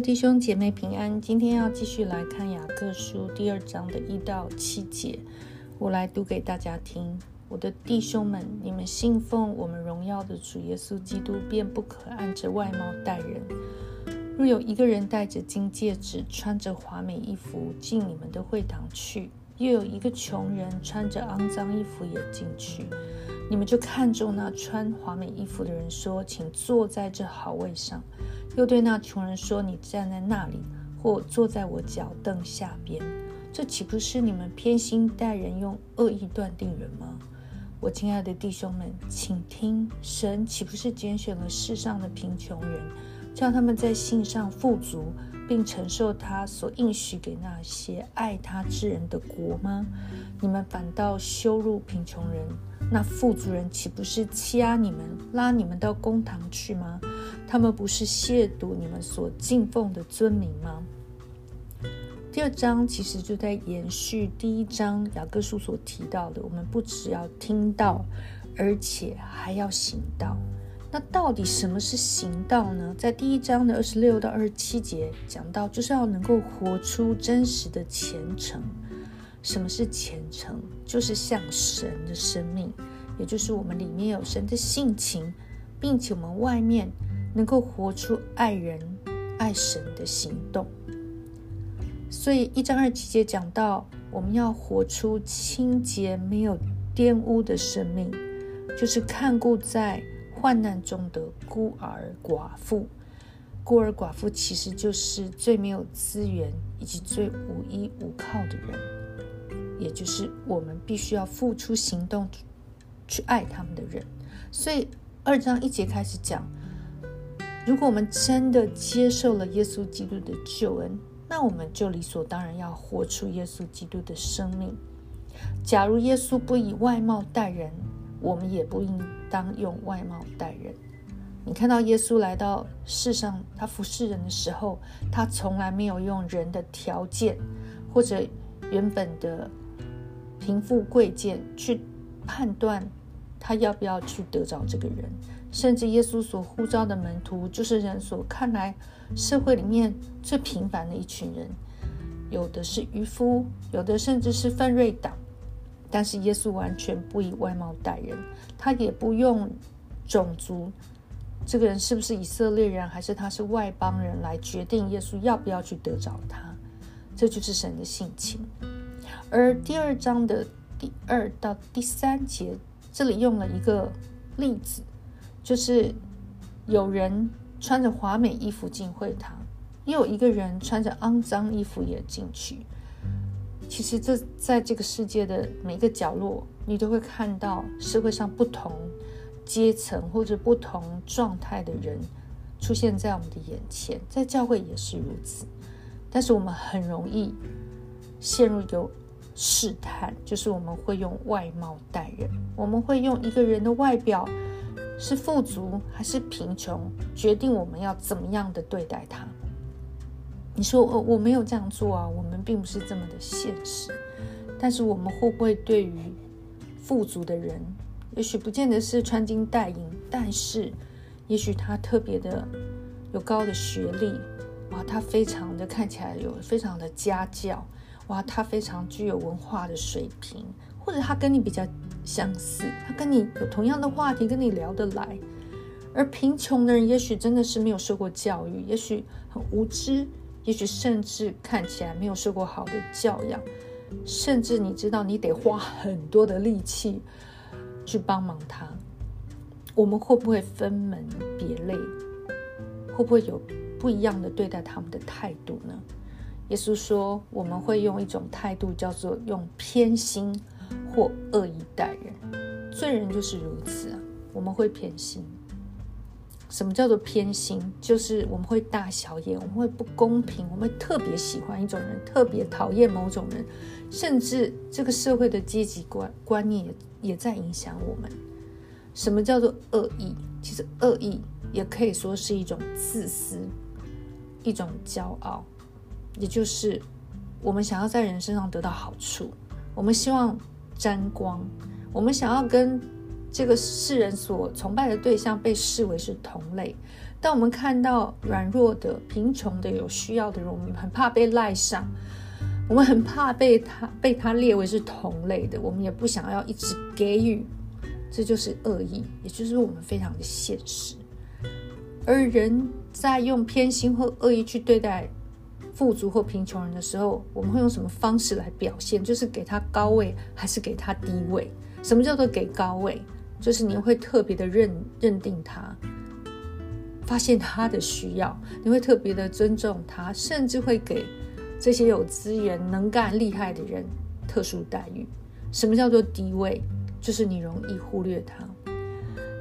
弟兄姐妹平安，今天要继续来看雅各书第二章的一到七节，我来读给大家听。我的弟兄们，你们信奉我们荣耀的主耶稣基督，便不可按着外貌待人。若有一个人戴着金戒指，穿着华美衣服进你们的会堂去，又有一个穷人穿着肮脏衣服也进去，你们就看中那穿华美衣服的人，说：“请坐在这好位上。”又对那穷人说：“你站在那里，或坐在我脚凳下边。”这岂不是你们偏心待人，用恶意断定人吗？我亲爱的弟兄们，请听：神岂不是拣选了世上的贫穷人？叫他们在信上富足，并承受他所应许给那些爱他之人的国吗？你们反倒羞辱贫穷人，那富足人岂不是欺压你们，拉你们到公堂去吗？他们不是亵渎你们所敬奉的尊名吗？第二章其实就在延续第一章雅各书所提到的，我们不只要听到，而且还要行道。那到底什么是行道呢？在第一章的二十六到二十七节讲到，就是要能够活出真实的虔诚。什么是虔诚？就是像神的生命，也就是我们里面有神的性情，并且我们外面能够活出爱人、爱神的行动。所以一章二七节讲到，我们要活出清洁、没有玷污的生命，就是看顾在。患难中的孤儿寡妇，孤儿寡妇其实就是最没有资源以及最无依无靠的人，也就是我们必须要付出行动去爱他们的人。所以二章一节开始讲，如果我们真的接受了耶稣基督的救恩，那我们就理所当然要活出耶稣基督的生命。假如耶稣不以外貌待人，我们也不应当用外貌待人。你看到耶稣来到世上，他服侍人的时候，他从来没有用人的条件或者原本的贫富贵贱去判断他要不要去得着这个人。甚至耶稣所呼召的门徒，就是人所看来社会里面最平凡的一群人，有的是渔夫，有的甚至是犯瑞党。但是耶稣完全不以外貌待人，他也不用种族，这个人是不是以色列人，还是他是外邦人来决定耶稣要不要去得着他，这就是神的性情。而第二章的第二到第三节，这里用了一个例子，就是有人穿着华美衣服进会堂，也有一个人穿着肮脏衣服也进去。其实，这在这个世界的每个角落，你都会看到社会上不同阶层或者不同状态的人出现在我们的眼前。在教会也是如此，但是我们很容易陷入有试探，就是我们会用外貌待人，我们会用一个人的外表是富足还是贫穷，决定我们要怎么样的对待他。你说我我没有这样做啊，我们并不是这么的现实。但是我们会不会对于富足的人，也许不见得是穿金戴银，但是也许他特别的有高的学历，啊，他非常的看起来有非常的家教，哇，他非常具有文化的水平，或者他跟你比较相似，他跟你有同样的话题，跟你聊得来。而贫穷的人，也许真的是没有受过教育，也许很无知。也许甚至看起来没有受过好的教养，甚至你知道你得花很多的力气去帮忙他，我们会不会分门别类？会不会有不一样的对待他们的态度呢？耶稣说，我们会用一种态度，叫做用偏心或恶意待人。罪人就是如此啊，我们会偏心。什么叫做偏心？就是我们会大小眼，我们会不公平，我们特别喜欢一种人，特别讨厌某种人，甚至这个社会的阶级观观念也也在影响我们。什么叫做恶意？其实恶意也可以说是一种自私，一种骄傲，也就是我们想要在人身上得到好处，我们希望沾光，我们想要跟。这个世人所崇拜的对象被视为是同类，当我们看到软弱的、贫穷的、有需要的人，我们很怕被赖上，我们很怕被他被他列为是同类的，我们也不想要一直给予，这就是恶意，也就是我们非常的现实。而人在用偏心或恶意去对待富足或贫穷人的时候，我们会用什么方式来表现？就是给他高位，还是给他低位？什么叫做给高位？就是你会特别的认认定他，发现他的需要，你会特别的尊重他，甚至会给这些有资源、能干、厉害的人特殊待遇。什么叫做低位？就是你容易忽略他，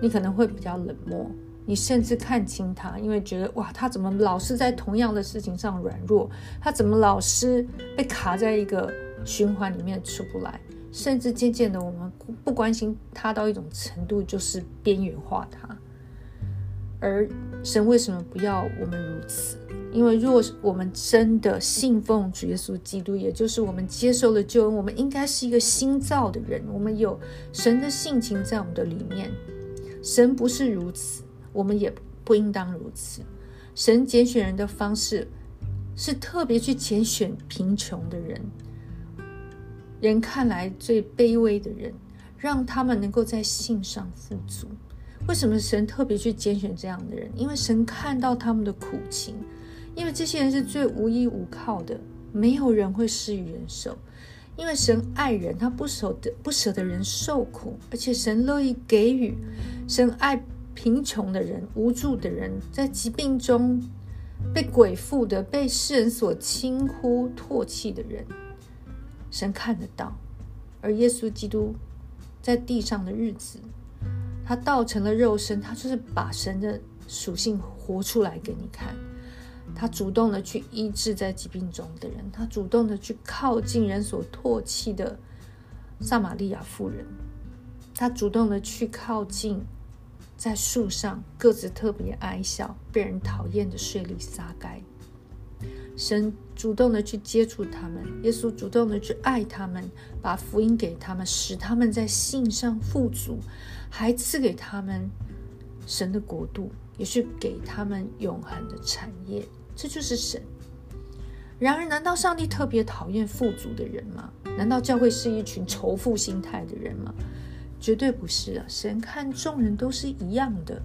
你可能会比较冷漠，你甚至看清他，因为觉得哇，他怎么老是在同样的事情上软弱？他怎么老是被卡在一个循环里面出不来？甚至渐渐的，我们不关心他到一种程度，就是边缘化他。而神为什么不要我们如此？因为若我们真的信奉主耶稣基督，也就是我们接受了救恩，我们应该是一个新造的人。我们有神的性情在我们的里面。神不是如此，我们也不应当如此。神拣选人的方式是特别去拣选贫穷的人。人看来最卑微的人，让他们能够在信上富足。为什么神特别去拣选这样的人？因为神看到他们的苦情，因为这些人是最无依无靠的，没有人会施予人手。因为神爱人，他不舍得不舍得人受苦，而且神乐意给予。神爱贫穷的人、无助的人，在疾病中被鬼附的、被世人所轻忽唾弃的人。神看得到，而耶稣基督在地上的日子，他道成了肉身，他就是把神的属性活出来给你看。他主动的去医治在疾病中的人，他主动的去靠近人所唾弃的撒玛利亚妇人，他主动的去靠近在树上个子特别矮小、被人讨厌的税吏撒该。神主动的去接触他们，耶稣主动的去爱他们，把福音给他们，使他们在信上富足，还赐给他们神的国度，也是给他们永恒的产业。这就是神。然而，难道上帝特别讨厌富足的人吗？难道教会是一群仇富心态的人吗？绝对不是啊！神看众人都是一样的，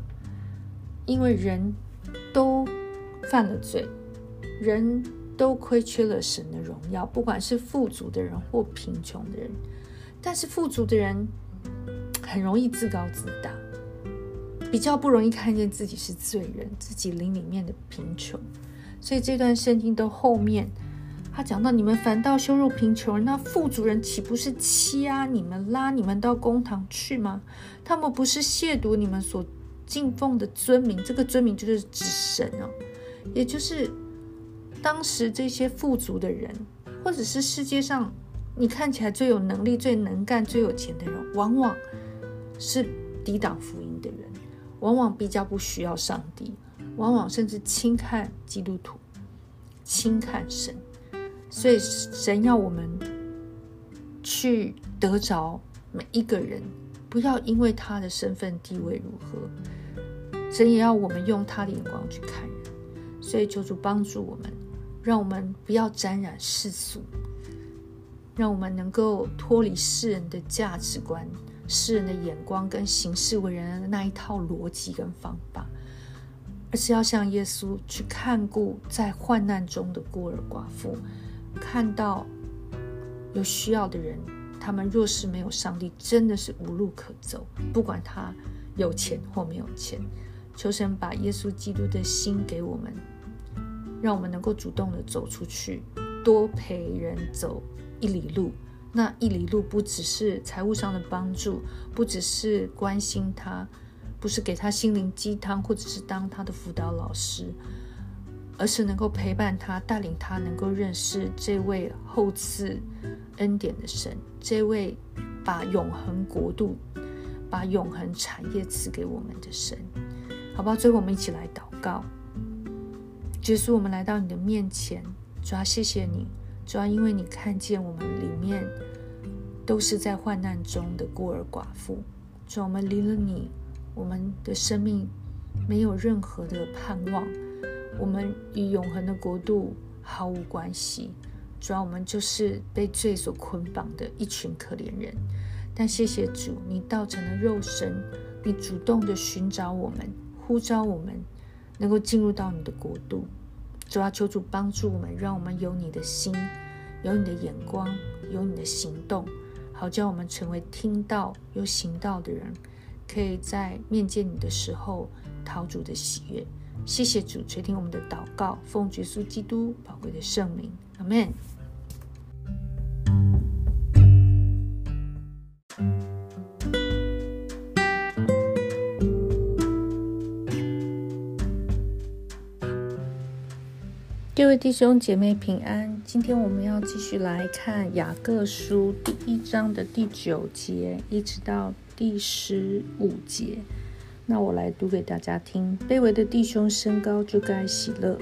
因为人都犯了罪。人都亏缺了神的荣耀，不管是富足的人或贫穷的人。但是富足的人很容易自高自大，比较不容易看见自己是罪人，自己灵里面的贫穷。所以这段圣经的后面，他讲到：你们反倒羞辱贫穷人，那富足人岂不是欺压你们，拉你们到公堂去吗？他们不是亵渎你们所敬奉的尊名，这个尊名就是指神哦，也就是。当时这些富足的人，或者是世界上你看起来最有能力、最能干、最有钱的人，往往是抵挡福音的人，往往比较不需要上帝，往往甚至轻看基督徒、轻看神。所以神要我们去得着每一个人，不要因为他的身份地位如何，神也要我们用他的眼光去看人。所以求主帮助我们。让我们不要沾染世俗，让我们能够脱离世人的价值观、世人的眼光跟行事为人的那一套逻辑跟方法，而是要像耶稣去看顾在患难中的孤儿寡妇，看到有需要的人，他们若是没有上帝，真的是无路可走。不管他有钱或没有钱，求神把耶稣基督的心给我们。让我们能够主动的走出去，多陪人走一里路。那一里路不只是财务上的帮助，不只是关心他，不是给他心灵鸡汤，或者是当他的辅导老师，而是能够陪伴他，带领他能够认识这位厚赐恩典的神，这位把永恒国度、把永恒产业赐给我们的神。好吧，最后我们一起来祷告。耶稣，我们来到你的面前，主要谢谢你，主要因为你看见我们里面都是在患难中的孤儿寡妇，主，我们离了你，我们的生命没有任何的盼望，我们与永恒的国度毫无关系。主要我们就是被罪所捆绑的一群可怜人。但谢谢主，你道成了肉身，你主动的寻找我们，呼召我们，能够进入到你的国度。主要求主帮助我们，让我们有你的心，有你的眼光，有你的行动，好叫我们成为听到又行道的人，可以在面见你的时候讨主的喜悦。谢谢主垂听我们的祷告，奉耶稣基督宝贵的圣名，阿门。各位弟兄姐妹平安，今天我们要继续来看雅各书第一章的第九节，一直到第十五节。那我来读给大家听：卑微的弟兄升高就该喜乐，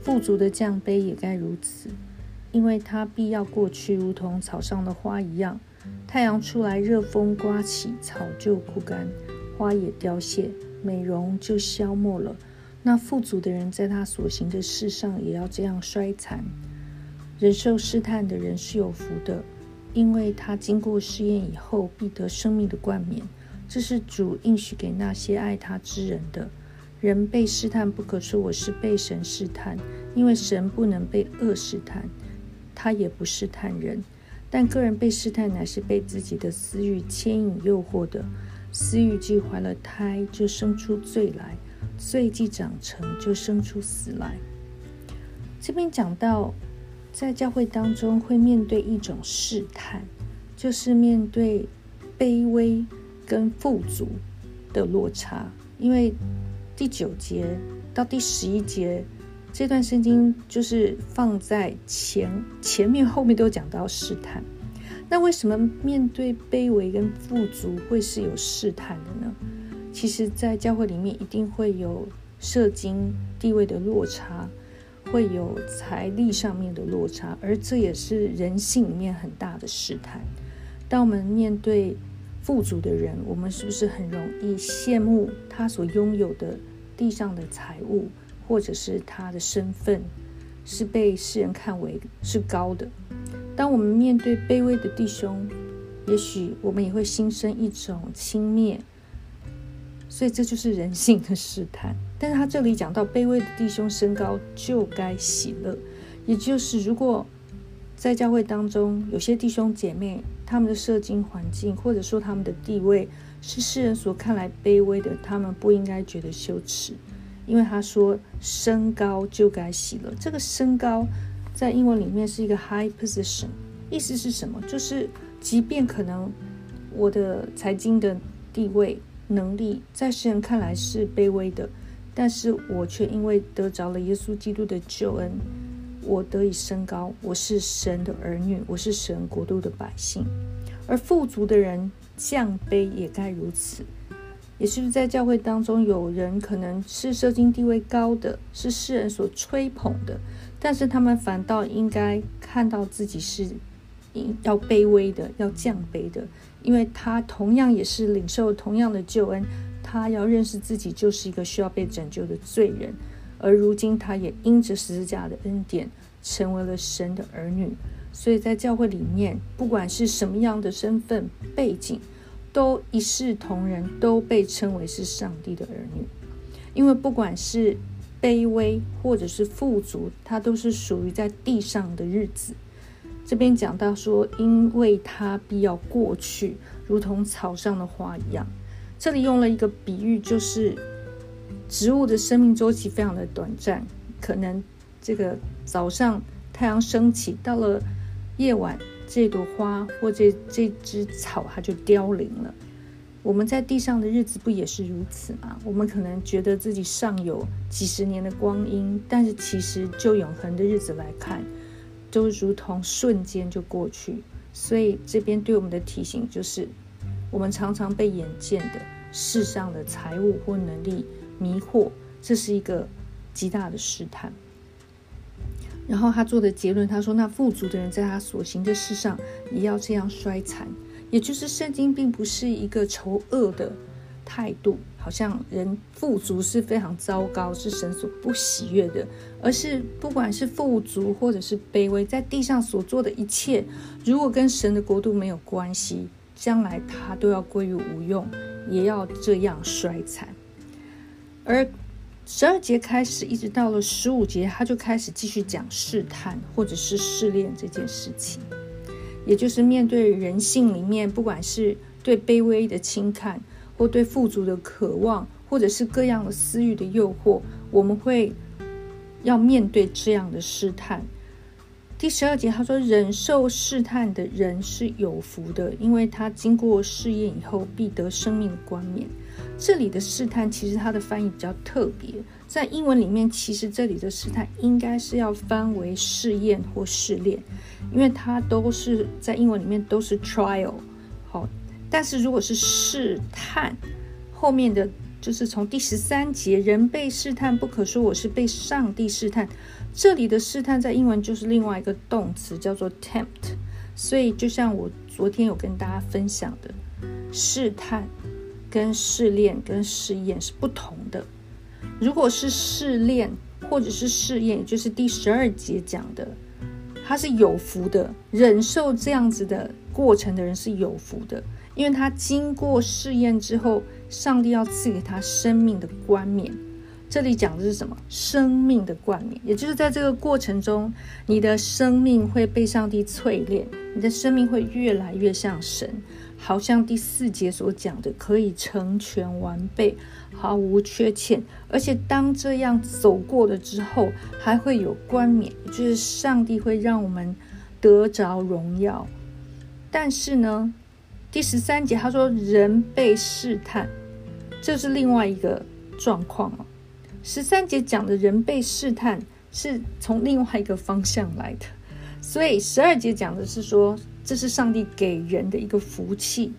富足的降卑也该如此，因为他必要过去，如同草上的花一样。太阳出来，热风刮起，草就枯干，花也凋谢，美容就消没了。那富足的人，在他所行的事上也要这样衰残。忍受试探的人是有福的，因为他经过试验以后，必得生命的冠冕。这是主应许给那些爱他之人的。人被试探，不可说我是被神试探，因为神不能被恶试探，他也不试探人。但个人被试探，乃是被自己的私欲牵引诱惑的。私欲既怀了胎，就生出罪来。罪既长成，就生出死来。这边讲到，在教会当中会面对一种试探，就是面对卑微跟富足的落差。因为第九节到第十一节这段圣经就是放在前前面后面都讲到试探。那为什么面对卑微跟富足会是有试探的呢？其实，在教会里面一定会有社经地位的落差，会有财力上面的落差，而这也是人性里面很大的试探。当我们面对富足的人，我们是不是很容易羡慕他所拥有的地上的财物，或者是他的身份是被世人看为是高的？当我们面对卑微的弟兄，也许我们也会心生一种轻蔑。所以这就是人性的试探，但是他这里讲到卑微的弟兄身高就该喜乐，也就是如果在教会当中有些弟兄姐妹他们的社经环境或者说他们的地位是世人所看来卑微的，他们不应该觉得羞耻，因为他说身高就该喜乐。这个身高在英文里面是一个 high position，意思是什么？就是即便可能我的财经的地位。能力在世人看来是卑微的，但是我却因为得着了耶稣基督的救恩，我得以升高。我是神的儿女，我是神国度的百姓。而富足的人降卑也该如此。也是不是在教会当中有人可能是社经地位高的，是世人所吹捧的，但是他们反倒应该看到自己是要卑微的，要降卑的。因为他同样也是领受同样的救恩，他要认识自己就是一个需要被拯救的罪人，而如今他也因着十字架的恩典成为了神的儿女，所以在教会里面，不管是什么样的身份背景，都一视同仁，都被称为是上帝的儿女。因为不管是卑微或者是富足，他都是属于在地上的日子。这边讲到说，因为它必要过去，如同草上的花一样。这里用了一个比喻，就是植物的生命周期非常的短暂，可能这个早上太阳升起，到了夜晚，这朵花或这这只草它就凋零了。我们在地上的日子不也是如此吗？我们可能觉得自己尚有几十年的光阴，但是其实就永恒的日子来看。都如同瞬间就过去，所以这边对我们的提醒就是，我们常常被眼见的世上的财物或能力迷惑，这是一个极大的试探。然后他做的结论，他说：“那富足的人在他所行的事上也要这样衰残。”也就是圣经并不是一个仇恶的态度，好像人富足是非常糟糕，是神所不喜悦的，而是不管是富足或者是卑微，在地上所做的一切，如果跟神的国度没有关系，将来他都要归于无用，也要这样衰残。而十二节开始，一直到了十五节，他就开始继续讲试探或者是试炼这件事情，也就是面对人性里面，不管是对卑微的轻看。或对富足的渴望，或者是各样的私欲的诱惑，我们会要面对这样的试探。第十二节他说：“忍受试探的人是有福的，因为他经过试验以后，必得生命的冠冕。”这里的试探其实它的翻译比较特别，在英文里面，其实这里的试探应该是要翻为试验或试炼，因为它都是在英文里面都是 trial。好。但是如果是试探，后面的就是从第十三节，人被试探，不可说我是被上帝试探。这里的试探在英文就是另外一个动词，叫做 tempt。所以就像我昨天有跟大家分享的，试探跟试炼跟试验是不同的。如果是试炼或者是试验，也就是第十二节讲的，他是有福的，忍受这样子的过程的人是有福的。因为他经过试验之后，上帝要赐给他生命的冠冕。这里讲的是什么？生命的冠冕，也就是在这个过程中，你的生命会被上帝淬炼，你的生命会越来越像神，好像第四节所讲的，可以成全完备，毫无缺欠。而且当这样走过了之后，还会有冠冕，就是上帝会让我们得着荣耀。但是呢？第十三节，他说人被试探，这是另外一个状况了。十三节讲的人被试探，是从另外一个方向来的。所以十二节讲的是说，这是上帝给人的一个福气，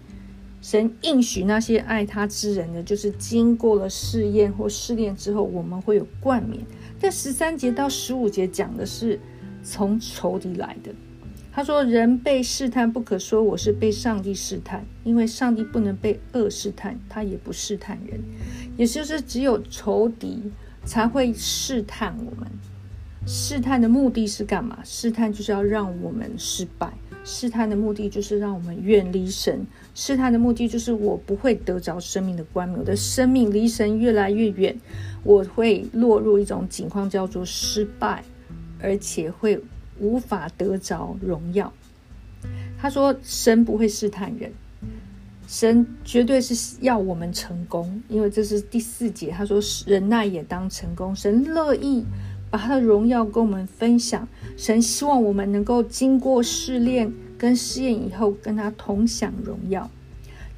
神应许那些爱他之人的，就是经过了试验或试炼之后，我们会有冠冕。但十三节到十五节讲的是从仇敌来的。他说：“人被试探，不可说我是被上帝试探，因为上帝不能被恶试探，他也不试探人。也就是只有仇敌才会试探我们。试探的目的是干嘛？试探就是要让我们失败。试探的目的就是让我们远离神。试探的目的就是我不会得着生命的冠冕，我的生命离神越来越远，我会落入一种情况，叫做失败，而且会。”无法得着荣耀。他说：“神不会试探人，神绝对是要我们成功，因为这是第四节。他说：‘忍耐也当成功。’神乐意把他的荣耀跟我们分享。神希望我们能够经过试炼跟试验以后，跟他同享荣耀。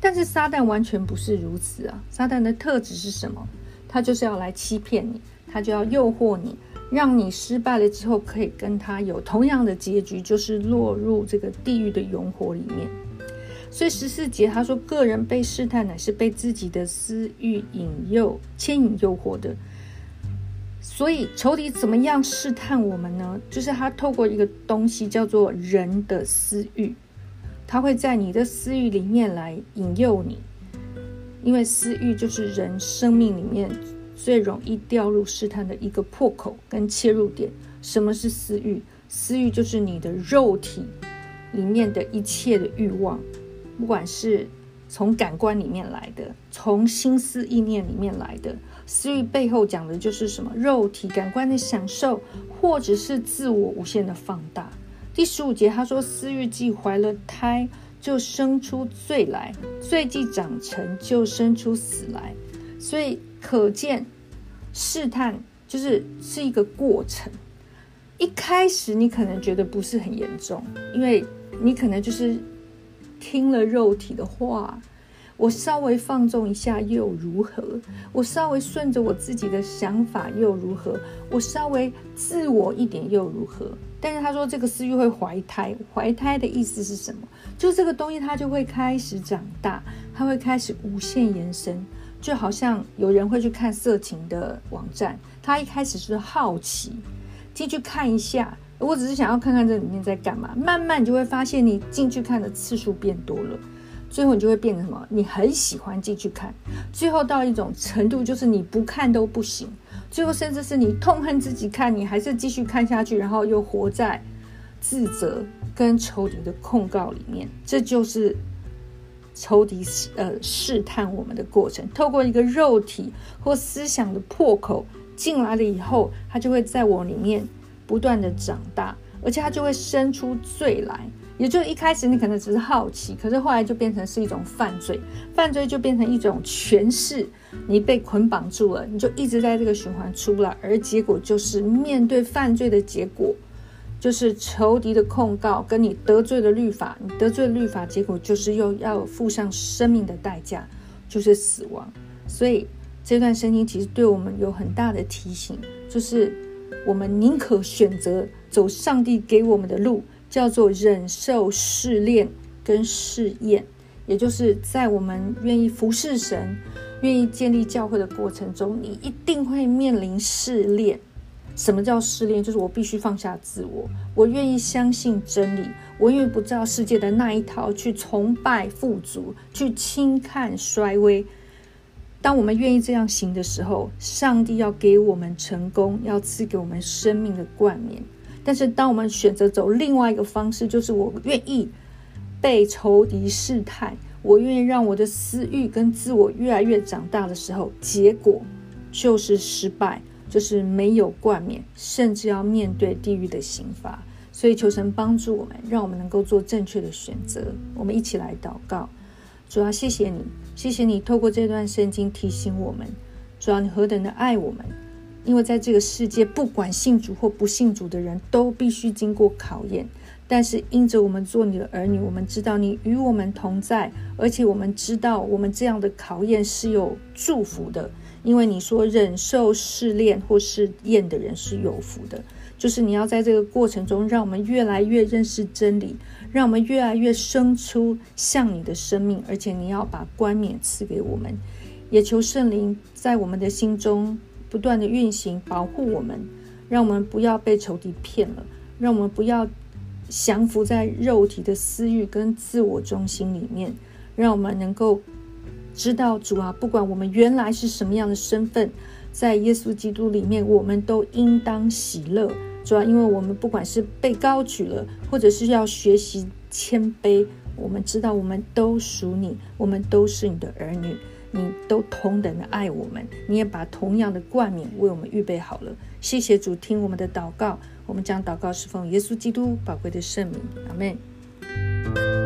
但是撒旦完全不是如此啊！撒旦的特质是什么？他就是要来欺骗你，他就要诱惑你。”让你失败了之后，可以跟他有同样的结局，就是落入这个地狱的永火里面。所以十四节他说，个人被试探乃是被自己的私欲引诱、牵引、诱惑的。所以仇敌怎么样试探我们呢？就是他透过一个东西叫做人的私欲，他会在你的私欲里面来引诱你，因为私欲就是人生命里面。最容易掉入试探的一个破口跟切入点，什么是私欲？私欲就是你的肉体里面的一切的欲望，不管是从感官里面来的，从心思意念里面来的。私欲背后讲的就是什么？肉体感官的享受，或者是自我无限的放大。第十五节他说：“私欲既怀了胎，就生出罪来；罪既长成就生出死来。”所以可见。试探就是是一个过程，一开始你可能觉得不是很严重，因为你可能就是听了肉体的话，我稍微放纵一下又如何？我稍微顺着我自己的想法又如何？我稍微自我一点又如何？但是他说这个私欲会怀胎，怀胎的意思是什么？就这个东西它就会开始长大，它会开始无限延伸。就好像有人会去看色情的网站，他一开始是好奇进去看一下，我只是想要看看这里面在干嘛。慢慢你就会发现，你进去看的次数变多了，最后你就会变成什么？你很喜欢继续看，最后到一种程度，就是你不看都不行。最后甚至是你痛恨自己看，你还是继续看下去，然后又活在自责跟仇敌的控告里面。这就是仇敌呃试探我们的过程，透过一个肉体或思想的破口进来了以后，它就会在我里面不断的长大，而且它就会生出罪来。也就一开始你可能只是好奇，可是后来就变成是一种犯罪，犯罪就变成一种诠释，你被捆绑住了，你就一直在这个循环出不来，而结果就是面对犯罪的结果，就是仇敌的控告，跟你得罪了律法，你得罪了律法，结果就是又要付上生命的代价，就是死亡。所以这段声音其实对我们有很大的提醒，就是我们宁可选择走上帝给我们的路。叫做忍受试炼跟试验，也就是在我们愿意服侍神、愿意建立教会的过程中，你一定会面临试炼。什么叫试炼？就是我必须放下自我，我愿意相信真理，我愿意不照世界的那一套去崇拜富足，去轻看衰微。当我们愿意这样行的时候，上帝要给我们成功，要赐给我们生命的冠冕。但是，当我们选择走另外一个方式，就是我愿意被仇敌试探，我愿意让我的私欲跟自我越来越长大的时候，结果就是失败，就是没有冠冕，甚至要面对地狱的刑罚。所以，求神帮助我们，让我们能够做正确的选择。我们一起来祷告：主要谢谢你，谢谢你透过这段圣经提醒我们，主要你何等的爱我们。因为在这个世界，不管信主或不信主的人都必须经过考验。但是因着我们做你的儿女，我们知道你与我们同在，而且我们知道我们这样的考验是有祝福的。因为你说忍受试炼或试验的人是有福的，就是你要在这个过程中，让我们越来越认识真理，让我们越来越生出像你的生命，而且你要把冠冕赐给我们。也求圣灵在我们的心中。不断的运行，保护我们，让我们不要被仇敌骗了，让我们不要降服在肉体的私欲跟自我中心里面，让我们能够知道主啊，不管我们原来是什么样的身份，在耶稣基督里面，我们都应当喜乐。主啊，因为我们不管是被高举了，或者是要学习谦卑，我们知道我们都属你，我们都是你的儿女。你都同等的爱我们，你也把同样的冠冕为我们预备好了。谢谢主听我们的祷告，我们将祷告是奉耶稣基督宝贵的圣名。阿门。